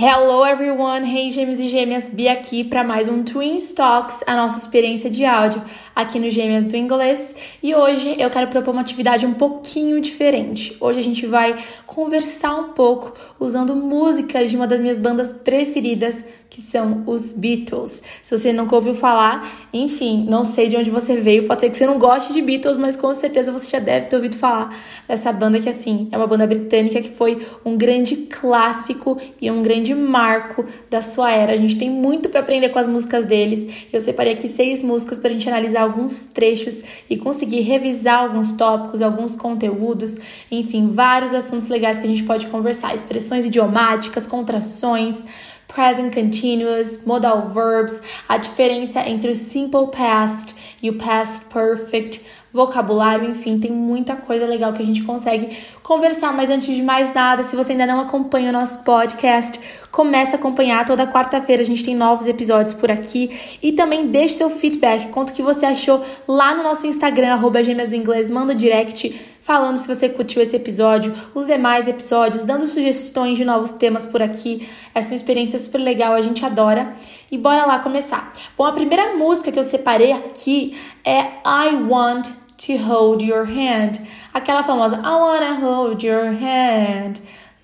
Hello everyone, hey gêmeos e gêmeas, Bia aqui para mais um Twin Talks, a nossa experiência de áudio aqui no Gêmeas do Inglês. E hoje eu quero propor uma atividade um pouquinho diferente. Hoje a gente vai conversar um pouco usando músicas de uma das minhas bandas preferidas, que são os Beatles. Se você nunca ouviu falar, enfim, não sei de onde você veio, pode ser que você não goste de Beatles, mas com certeza você já deve ter ouvido falar dessa banda que assim, é uma banda britânica que foi um grande clássico e um grande marco da sua era. A gente tem muito para aprender com as músicas deles. Eu separei aqui seis músicas para a gente analisar alguns trechos e conseguir revisar alguns tópicos, alguns conteúdos, enfim, vários assuntos legais que a gente pode conversar, expressões idiomáticas, contrações, present continuous, modal verbs, a diferença entre o simple past e o past perfect vocabulário, enfim, tem muita coisa legal que a gente consegue conversar. Mas antes de mais nada, se você ainda não acompanha o nosso podcast, comece a acompanhar. Toda quarta-feira a gente tem novos episódios por aqui. E também deixe seu feedback, conta o que você achou lá no nosso Instagram, arroba gêmeas do inglês, direct falando se você curtiu esse episódio, os demais episódios, dando sugestões de novos temas por aqui. Essa é uma experiência super legal, a gente adora. E bora lá começar. Bom, a primeira música que eu separei aqui é I Want to Hold Your Hand. Aquela famosa I Wanna Hold Your Hand.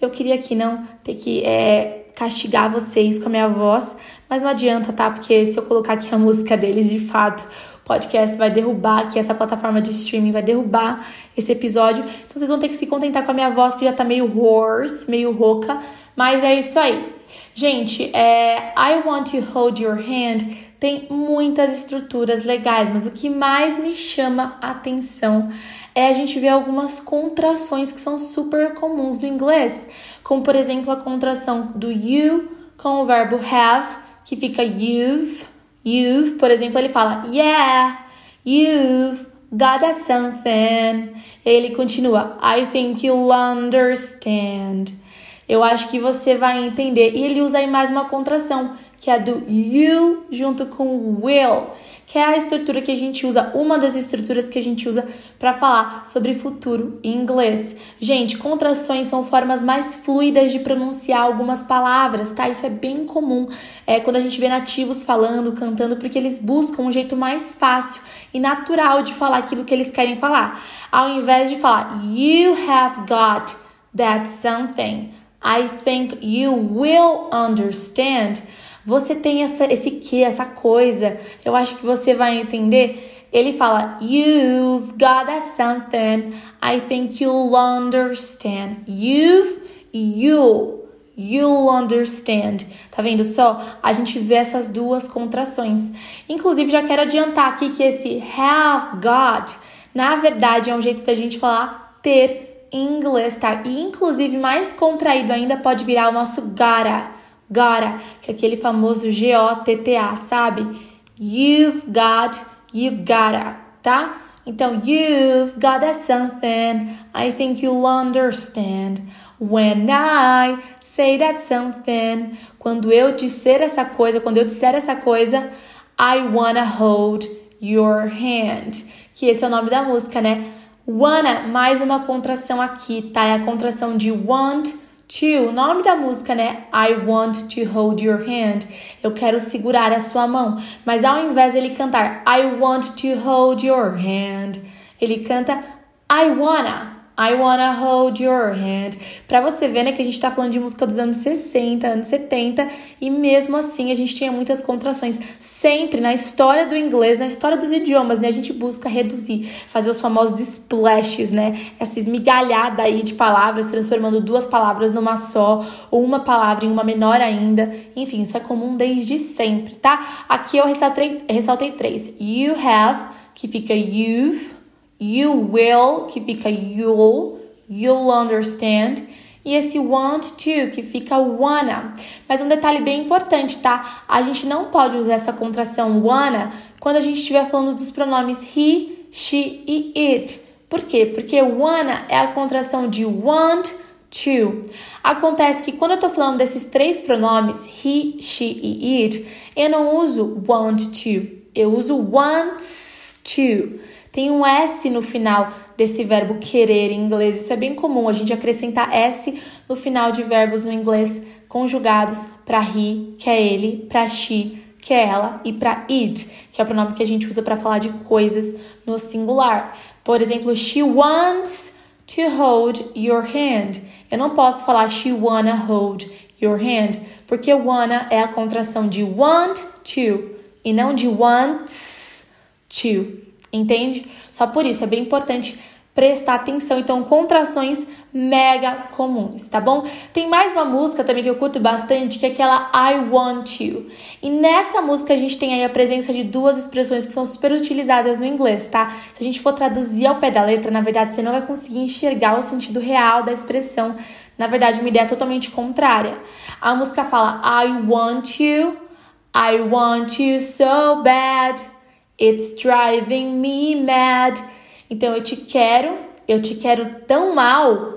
Eu queria aqui não ter que é, castigar vocês com a minha voz, mas não adianta, tá? Porque se eu colocar aqui a música deles, de fato, podcast vai derrubar aqui, essa plataforma de streaming vai derrubar esse episódio. Então vocês vão ter que se contentar com a minha voz, que já tá meio hoarse, meio rouca. Mas é isso aí. Gente, é, I Want to Hold Your Hand tem muitas estruturas legais, mas o que mais me chama a atenção é a gente ver algumas contrações que são super comuns no inglês, como por exemplo a contração do you com o verbo have, que fica you've You've, por exemplo, ele fala Yeah, you've got something. Ele continua I think you'll understand. Eu acho que você vai entender. E ele usa aí mais uma contração, que é do you junto com will que é a estrutura que a gente usa, uma das estruturas que a gente usa para falar sobre futuro em inglês. Gente, contrações são formas mais fluidas de pronunciar algumas palavras, tá? Isso é bem comum é, quando a gente vê nativos falando, cantando, porque eles buscam um jeito mais fácil e natural de falar aquilo que eles querem falar. Ao invés de falar you have got that something, I think you will understand você tem essa, esse que, essa coisa. Eu acho que você vai entender. Ele fala, You've got that something. I think you'll understand. You've, you. You'll understand. Tá vendo só? A gente vê essas duas contrações. Inclusive, já quero adiantar aqui que esse have got, na verdade, é um jeito da gente falar ter em inglês, tá? E inclusive, mais contraído ainda pode virar o nosso gotta gotta, que é aquele famoso G-O-T-T-A, sabe? You've got, you gotta, tá? Então, you've got something, I think you'll understand. When I say that something, quando eu disser essa coisa, quando eu disser essa coisa, I wanna hold your hand. Que esse é o nome da música, né? Wanna, mais uma contração aqui, tá? É a contração de want To, o nome da música, né? I want to hold your hand. Eu quero segurar a sua mão. Mas ao invés ele cantar I want to hold your hand, ele canta I wanna. I wanna hold your hand. Pra você ver, né, que a gente tá falando de música dos anos 60, anos 70, e mesmo assim a gente tinha muitas contrações. Sempre na história do inglês, na história dos idiomas, né, a gente busca reduzir, fazer os famosos splashes, né, essa esmigalhada aí de palavras, transformando duas palavras numa só, ou uma palavra em uma menor ainda. Enfim, isso é comum desde sempre, tá? Aqui eu ressaltei, ressaltei três. You have, que fica you've, You will, que fica you'll, you'll understand. E esse want to, que fica wanna. Mas um detalhe bem importante, tá? A gente não pode usar essa contração wanna quando a gente estiver falando dos pronomes he, she e it. Por quê? Porque wanna é a contração de want to. Acontece que quando eu tô falando desses três pronomes, he, she e it, eu não uso want to, eu uso wants to. Tem um S no final desse verbo querer em inglês. Isso é bem comum, a gente acrescentar S no final de verbos no inglês conjugados para he, que é ele, para she, que é ela, e para it, que é o pronome que a gente usa para falar de coisas no singular. Por exemplo, she wants to hold your hand. Eu não posso falar she wanna hold your hand, porque wanna é a contração de want to e não de wants to. Entende? Só por isso é bem importante prestar atenção. Então, contrações mega comuns, tá bom? Tem mais uma música também que eu curto bastante, que é aquela I Want You. E nessa música a gente tem aí a presença de duas expressões que são super utilizadas no inglês, tá? Se a gente for traduzir ao pé da letra, na verdade você não vai conseguir enxergar o sentido real da expressão. Na verdade, uma ideia totalmente contrária. A música fala I want you, I want you so bad, it's driving me mad. Então eu te quero, eu te quero tão mal,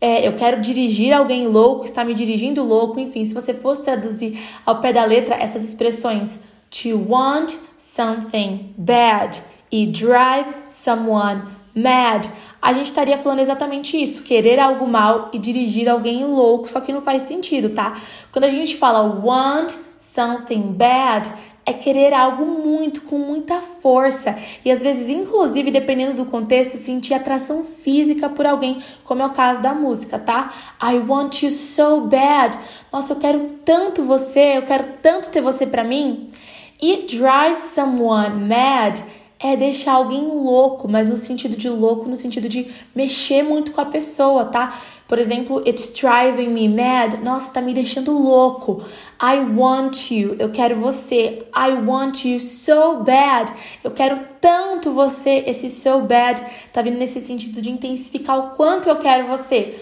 é, eu quero dirigir alguém louco, está me dirigindo louco, enfim, se você fosse traduzir ao pé da letra essas expressões to want something bad e drive someone mad, a gente estaria falando exatamente isso, querer algo mal e dirigir alguém louco, só que não faz sentido, tá? Quando a gente fala want something bad, é querer algo muito, com muita força. E às vezes, inclusive, dependendo do contexto, sentir atração física por alguém, como é o caso da música, tá? I want you so bad. Nossa, eu quero tanto você, eu quero tanto ter você para mim. E drive someone mad é deixar alguém louco, mas no sentido de louco, no sentido de mexer muito com a pessoa, tá? Por exemplo, it's driving me mad. Nossa, tá me deixando louco. I want you. Eu quero você. I want you so bad. Eu quero tanto você. Esse so bad tá vindo nesse sentido de intensificar o quanto eu quero você.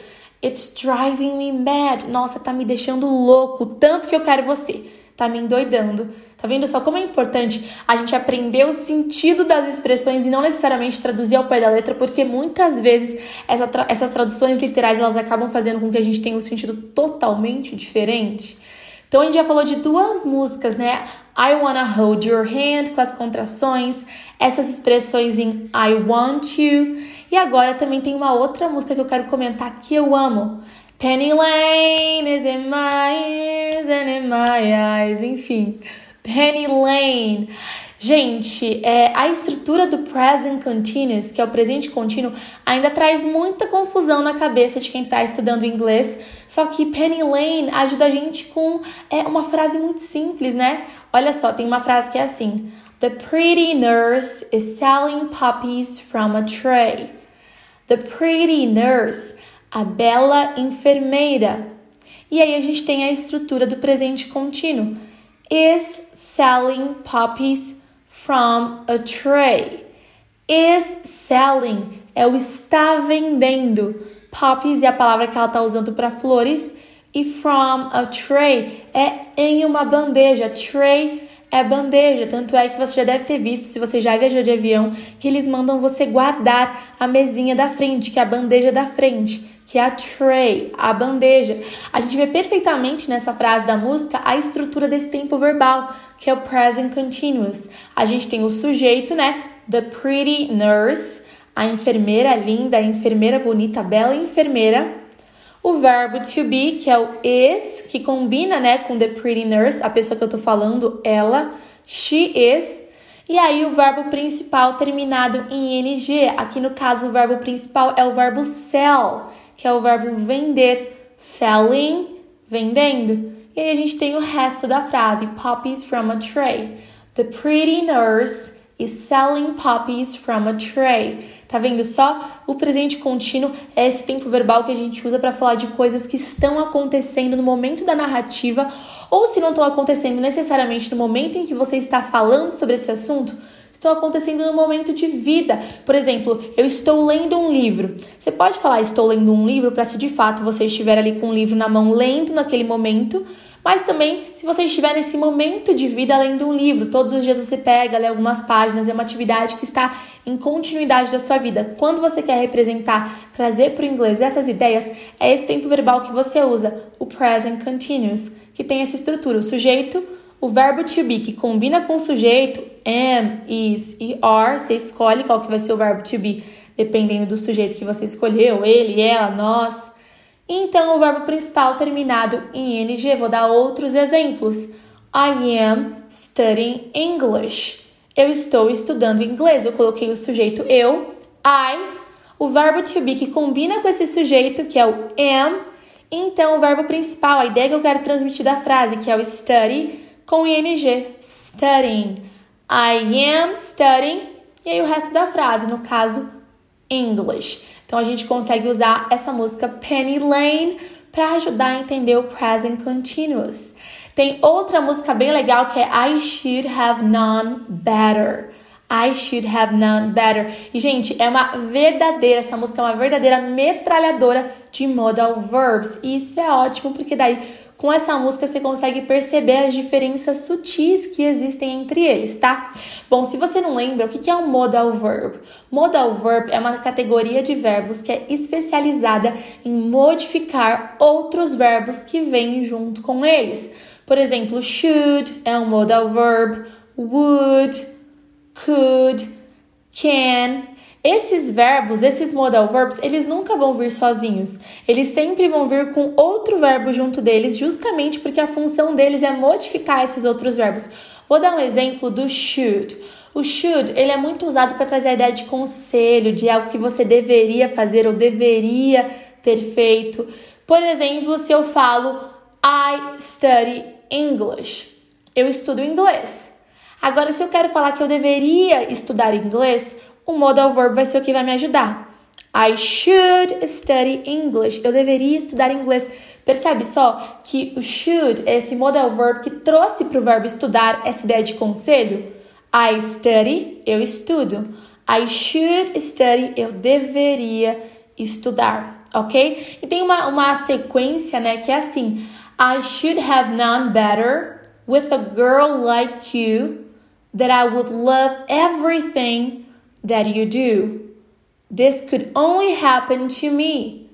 It's driving me mad. Nossa, tá me deixando louco, tanto que eu quero você. Tá me endoidando. Tá vendo só como é importante a gente aprender o sentido das expressões e não necessariamente traduzir ao pé da letra, porque muitas vezes essa tra essas traduções literais elas acabam fazendo com que a gente tenha um sentido totalmente diferente. Então a gente já falou de duas músicas, né? I wanna hold your hand com as contrações, essas expressões em I want you. E agora também tem uma outra música que eu quero comentar que eu amo. Penny Lane is in my ears and in my eyes, enfim. Penny Lane. Gente, é, a estrutura do present continuous, que é o presente contínuo, ainda traz muita confusão na cabeça de quem está estudando inglês. Só que Penny Lane ajuda a gente com é, uma frase muito simples, né? Olha só, tem uma frase que é assim: The pretty nurse is selling puppies from a tray. The pretty nurse, a bela enfermeira. E aí a gente tem a estrutura do presente contínuo is selling puppies from a tray. Is selling é o está vendendo. Puppies é a palavra que ela está usando para flores. E from a tray é em uma bandeja. Tray é bandeja. Tanto é que você já deve ter visto, se você já viajou de avião, que eles mandam você guardar a mesinha da frente, que é a bandeja da frente que é a tray, a bandeja. A gente vê perfeitamente nessa frase da música a estrutura desse tempo verbal, que é o present continuous. A gente tem o sujeito, né? The pretty nurse, a enfermeira linda, a enfermeira bonita, a bela enfermeira. O verbo to be, que é o is, que combina, né, com the pretty nurse, a pessoa que eu tô falando, ela, she is. E aí o verbo principal terminado em ing. Aqui no caso o verbo principal é o verbo sell que é o verbo vender, selling, vendendo. E aí a gente tem o resto da frase, puppies from a tray. The pretty nurse is selling puppies from a tray. Tá vendo só? O presente contínuo é esse tempo verbal que a gente usa para falar de coisas que estão acontecendo no momento da narrativa, ou se não estão acontecendo necessariamente no momento em que você está falando sobre esse assunto, estão acontecendo no momento de vida. Por exemplo, eu estou lendo um livro. Você pode falar estou lendo um livro para se de fato você estiver ali com o livro na mão lendo naquele momento, mas também se você estiver nesse momento de vida lendo um livro, todos os dias você pega, lê algumas páginas, é uma atividade que está em continuidade da sua vida. Quando você quer representar, trazer para o inglês essas ideias, é esse tempo verbal que você usa, o present continuous, que tem essa estrutura, o sujeito, o verbo to be, que combina com o sujeito, am, is e are, você escolhe qual que vai ser o verbo to be, dependendo do sujeito que você escolheu, ele, ela, nós. Então, o verbo principal terminado em ing, vou dar outros exemplos. I am studying English. Eu estou estudando inglês. Eu coloquei o sujeito eu, I, o verbo to be que combina com esse sujeito, que é o am. Então, o verbo principal, a ideia que eu quero transmitir da frase, que é o study, com ing, studying. I am studying. E aí o resto da frase, no caso, English. Então a gente consegue usar essa música Penny Lane para ajudar a entender o present continuous. Tem outra música bem legal que é I Should Have Known Better. I should have known better. E, gente, é uma verdadeira, essa música é uma verdadeira metralhadora de modal verbs. E isso é ótimo, porque daí com essa música você consegue perceber as diferenças sutis que existem entre eles, tá? Bom, se você não lembra, o que é um modal verb? Modal verb é uma categoria de verbos que é especializada em modificar outros verbos que vêm junto com eles. Por exemplo, should é um modal verb, would, could, can esses verbos, esses modal verbs, eles nunca vão vir sozinhos. Eles sempre vão vir com outro verbo junto deles, justamente porque a função deles é modificar esses outros verbos. Vou dar um exemplo do should. O should, ele é muito usado para trazer a ideia de conselho, de algo que você deveria fazer ou deveria ter feito. Por exemplo, se eu falo I study English. Eu estudo inglês. Agora, se eu quero falar que eu deveria estudar inglês, o modal verb vai ser o que vai me ajudar. I should study English. Eu deveria estudar inglês. Percebe só que o should é esse modal verb que trouxe para o verbo estudar essa ideia de conselho? I study, eu estudo. I should study, eu deveria estudar, ok? E tem uma, uma sequência, né, que é assim: I should have known better with a girl like you that I would love everything that you do. This could only happen to me.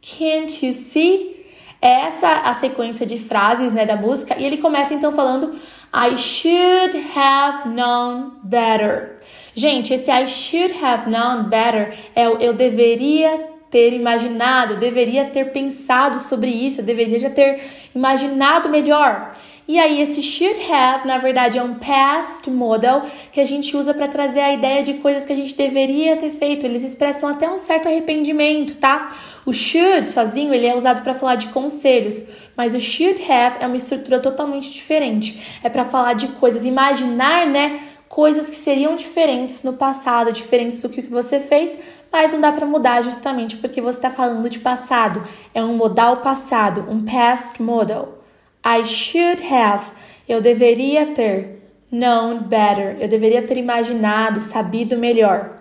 Can't you see? É essa a sequência de frases né, da música. E ele começa então falando I should have known better. Gente, esse I should have known better é o eu deveria ter imaginado, deveria ter pensado sobre isso, eu deveria já ter imaginado melhor. E aí, esse should have, na verdade, é um past modal que a gente usa para trazer a ideia de coisas que a gente deveria ter feito. Eles expressam até um certo arrependimento, tá? O should sozinho ele é usado para falar de conselhos, mas o should have é uma estrutura totalmente diferente. É para falar de coisas, imaginar, né? Coisas que seriam diferentes no passado, diferentes do que você fez, mas não dá para mudar justamente porque você está falando de passado. É um modal passado, um past modal. I should have. Eu deveria ter. Known better. Eu deveria ter imaginado, sabido melhor.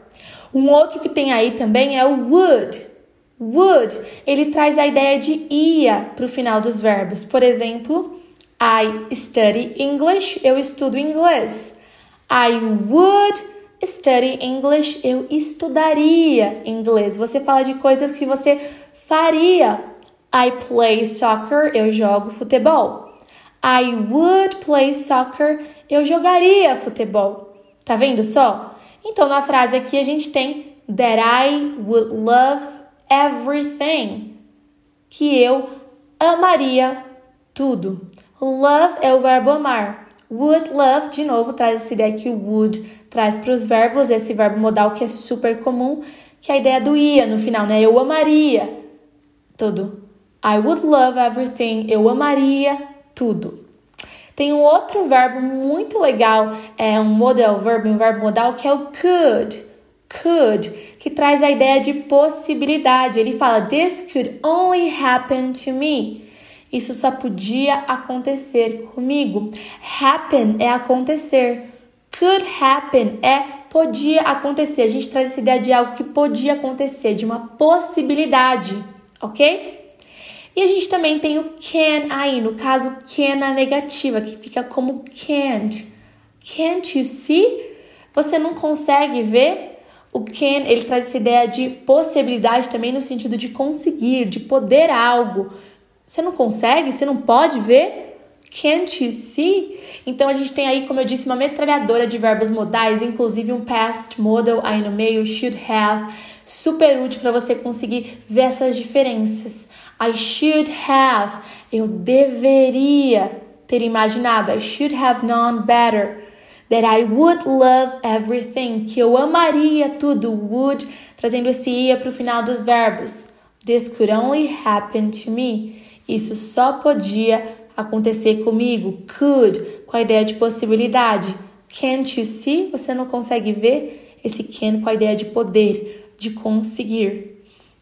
Um outro que tem aí também é o would. Would, ele traz a ideia de ia para o final dos verbos. Por exemplo, I study English, eu estudo inglês. I would study English, eu estudaria inglês. Você fala de coisas que você faria I play soccer, eu jogo futebol. I would play soccer, eu jogaria futebol. Tá vendo só? Então na frase aqui a gente tem that I would love everything, que eu amaria tudo. Love é o verbo amar. Would love, de novo, traz essa ideia que o would traz para os verbos, esse verbo modal que é super comum, que é a ideia do ia no final, né? Eu amaria tudo. I would love everything. Eu amaria tudo. Tem um outro verbo muito legal, é um modal verb, um verbo modal que é o could. Could, que traz a ideia de possibilidade. Ele fala: This could only happen to me. Isso só podia acontecer comigo. Happen é acontecer. Could happen é podia acontecer. A gente traz essa ideia de algo que podia acontecer, de uma possibilidade, ok? E a gente também tem o can aí, no caso, can na negativa, que fica como can't. Can't you see? Você não consegue ver? O can, ele traz essa ideia de possibilidade também no sentido de conseguir, de poder algo. Você não consegue? Você não pode ver? Can't you see? Então a gente tem aí, como eu disse, uma metralhadora de verbos modais, inclusive um past modal aí no meio, should have, super útil para você conseguir ver essas diferenças. I should have. Eu deveria ter imaginado. I should have known better. That I would love everything. Que eu amaria tudo. Would, trazendo esse ia para o final dos verbos. This could only happen to me. Isso só podia acontecer comigo. Could, com a ideia de possibilidade. Can't you see? Você não consegue ver? Esse can com a ideia de poder, de conseguir.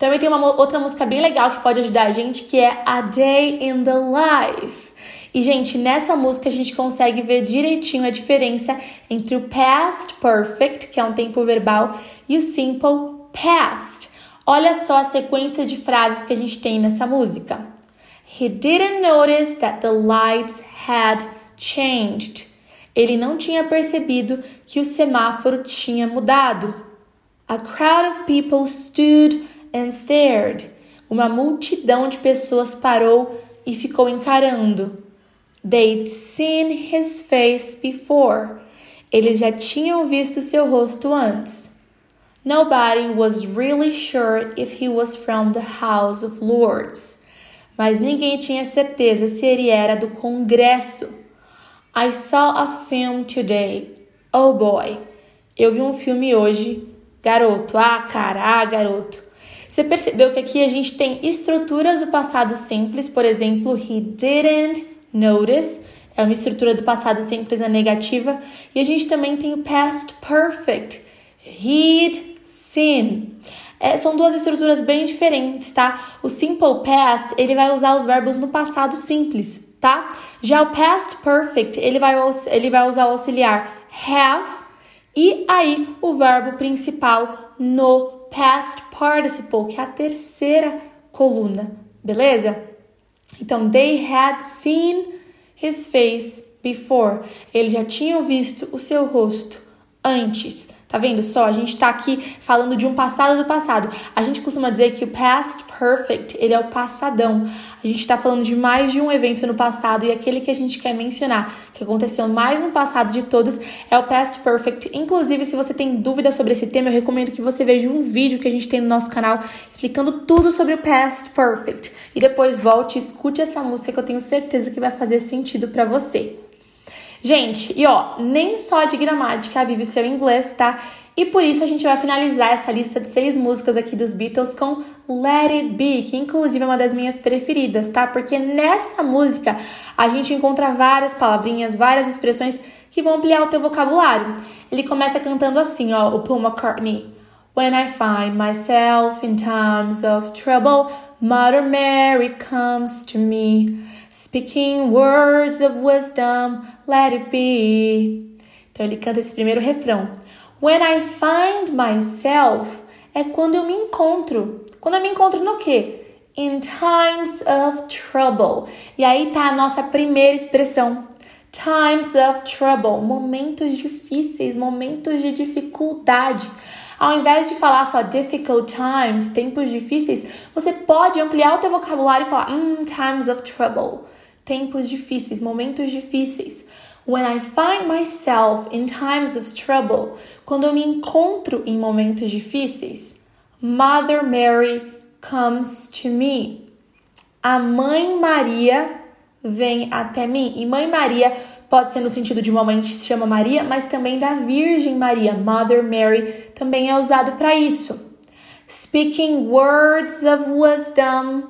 Também tem uma outra música bem legal que pode ajudar a gente, que é A Day in the Life. E, gente, nessa música a gente consegue ver direitinho a diferença entre o past perfect, que é um tempo verbal, e o simple past. Olha só a sequência de frases que a gente tem nessa música. He didn't notice that the lights had changed. Ele não tinha percebido que o semáforo tinha mudado. A crowd of people stood and stared. Uma multidão de pessoas parou e ficou encarando. They'd seen his face before. Eles já tinham visto seu rosto antes. Nobody was really sure if he was from the House of Lords. Mas ninguém tinha certeza se ele era do Congresso. I saw a film today. Oh boy. Eu vi um filme hoje. Garoto. Ah, cara. Ah, garoto. Você percebeu que aqui a gente tem estruturas do passado simples, por exemplo, he didn't notice, é uma estrutura do passado simples na negativa, e a gente também tem o past perfect, he'd seen. É, são duas estruturas bem diferentes, tá? O simple past, ele vai usar os verbos no passado simples, tá? Já o past perfect, ele vai, ele vai usar o auxiliar have e aí o verbo principal no past participle, que é a terceira coluna, beleza? Então, they had seen his face before. Eles já tinham visto o seu rosto antes. Tá vendo só? A gente tá aqui falando de um passado do passado. A gente costuma dizer que o past perfect, ele é o passadão. A gente tá falando de mais de um evento no passado e aquele que a gente quer mencionar, que aconteceu mais no passado de todos, é o past perfect. Inclusive, se você tem dúvida sobre esse tema, eu recomendo que você veja um vídeo que a gente tem no nosso canal explicando tudo sobre o past perfect. E depois volte e escute essa música que eu tenho certeza que vai fazer sentido para você. Gente, e ó, nem só de gramática vive o seu inglês, tá? E por isso a gente vai finalizar essa lista de seis músicas aqui dos Beatles com Let It Be, que inclusive é uma das minhas preferidas, tá? Porque nessa música a gente encontra várias palavrinhas, várias expressões que vão ampliar o teu vocabulário. Ele começa cantando assim, ó, o Paul McCartney. When I find myself in times of trouble, Mother Mary comes to me. Speaking words of wisdom, let it be. Então ele canta esse primeiro refrão. When I find myself é quando eu me encontro. Quando eu me encontro no quê? In times of trouble. E aí tá a nossa primeira expressão. Times of trouble, momentos difíceis, momentos de dificuldade. Ao invés de falar só difficult times, tempos difíceis, você pode ampliar o teu vocabulário e falar mm, times of trouble, tempos difíceis, momentos difíceis. When I find myself in times of trouble, quando eu me encontro em momentos difíceis, Mother Mary comes to me. A Mãe Maria vem até mim. E Mãe Maria pode ser no sentido de uma mãe que se chama Maria, mas também da Virgem Maria, Mother Mary, também é usado para isso. Speaking words of wisdom.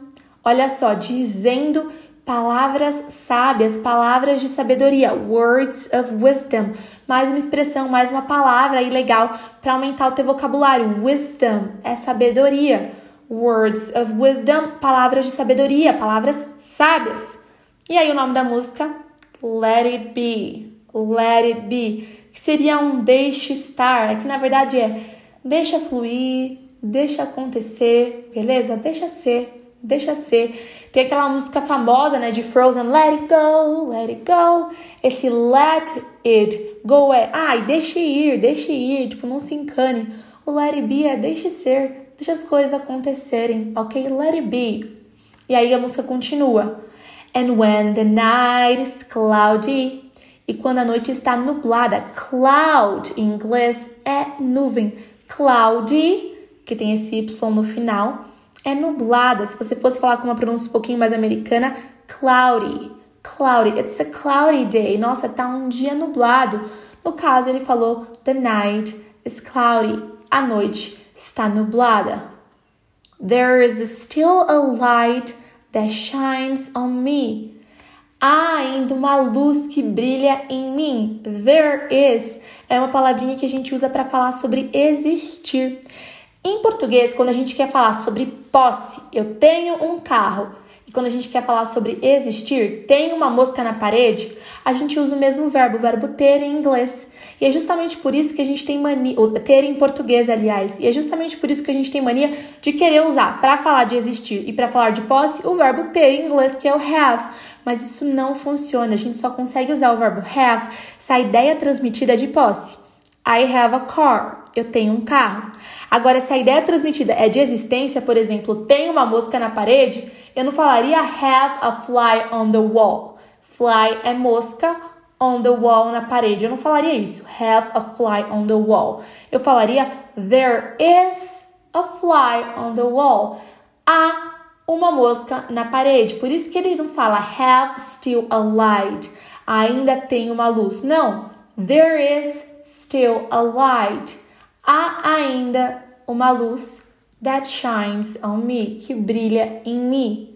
Olha só, dizendo palavras sábias, palavras de sabedoria, words of wisdom. Mais uma expressão, mais uma palavra aí legal para aumentar o teu vocabulário. Wisdom é sabedoria. Words of wisdom, palavras de sabedoria, palavras sábias. E aí o nome da música let it be, let it be, que seria um deixe estar, é que na verdade é deixa fluir, deixa acontecer, beleza? Deixa ser, deixa ser. Tem aquela música famosa, né, de Frozen, let it go, let it go. Esse let it go é, ai, deixe ir, deixe ir, tipo, não se encane. O let it be é deixe ser, deixa as coisas acontecerem, ok? Let it be. E aí a música continua. And when the night is cloudy. E quando a noite está nublada, cloud em inglês é nuvem. Cloudy, que tem esse Y no final. é nublada. Se você fosse falar com uma pronúncia um pouquinho mais americana, cloudy. Cloudy. It's a cloudy day. Nossa, tá um dia nublado. No caso, ele falou the night is cloudy. A noite está nublada. There is still a light that shines on me. Há ainda uma luz que brilha em mim. There is é uma palavrinha que a gente usa para falar sobre existir. Em português, quando a gente quer falar sobre posse, eu tenho um carro, quando a gente quer falar sobre existir, tem uma mosca na parede, a gente usa o mesmo verbo, o verbo ter em inglês. E é justamente por isso que a gente tem mania, ter em português, aliás, e é justamente por isso que a gente tem mania de querer usar para falar de existir e para falar de posse o verbo ter em inglês, que é o have. Mas isso não funciona, a gente só consegue usar o verbo have se a ideia transmitida é de posse. I have a car eu tenho um carro. Agora, se a ideia transmitida é de existência, por exemplo, tem uma mosca na parede, eu não falaria have a fly on the wall. Fly é mosca, on the wall na parede. Eu não falaria isso. Have a fly on the wall. Eu falaria there is a fly on the wall. Há uma mosca na parede. Por isso que ele não fala have still a light. Ainda tem uma luz. Não. There is still a light há ainda uma luz that shines on me, que brilha em mim.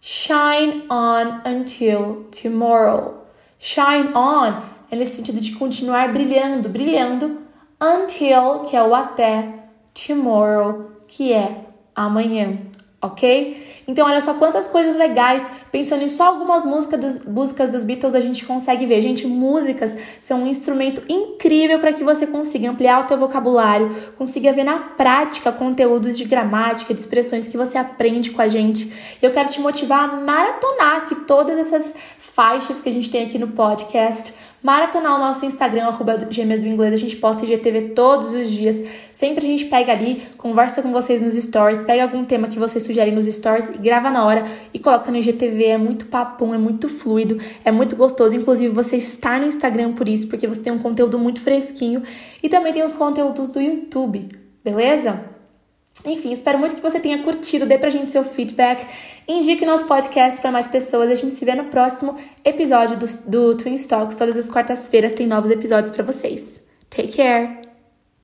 Shine on until tomorrow. Shine on é nesse sentido de continuar brilhando, brilhando, until, que é o até, tomorrow, que é amanhã, ok? Então, olha só quantas coisas legais. Pensando em só algumas músicas dos, músicas dos Beatles, a gente consegue ver. Gente, músicas são um instrumento incrível para que você consiga ampliar o teu vocabulário, consiga ver na prática conteúdos de gramática, de expressões que você aprende com a gente. Eu quero te motivar a maratonar aqui todas essas faixas que a gente tem aqui no podcast maratonar o nosso Instagram, arroba Gêmeas do Inglês. A gente posta IGTV todos os dias. Sempre a gente pega ali, conversa com vocês nos stories, pega algum tema que vocês sugerem nos stories e grava na hora e coloca no IGTV. É muito papum, é muito fluido, é muito gostoso. Inclusive, você estar no Instagram por isso, porque você tem um conteúdo muito fresquinho. E também tem os conteúdos do YouTube, beleza? Enfim, espero muito que você tenha curtido, dê pra gente seu feedback, indique nosso podcast para mais pessoas. A gente se vê no próximo episódio do, do Twin Talks. Todas as quartas-feiras tem novos episódios para vocês. Take care!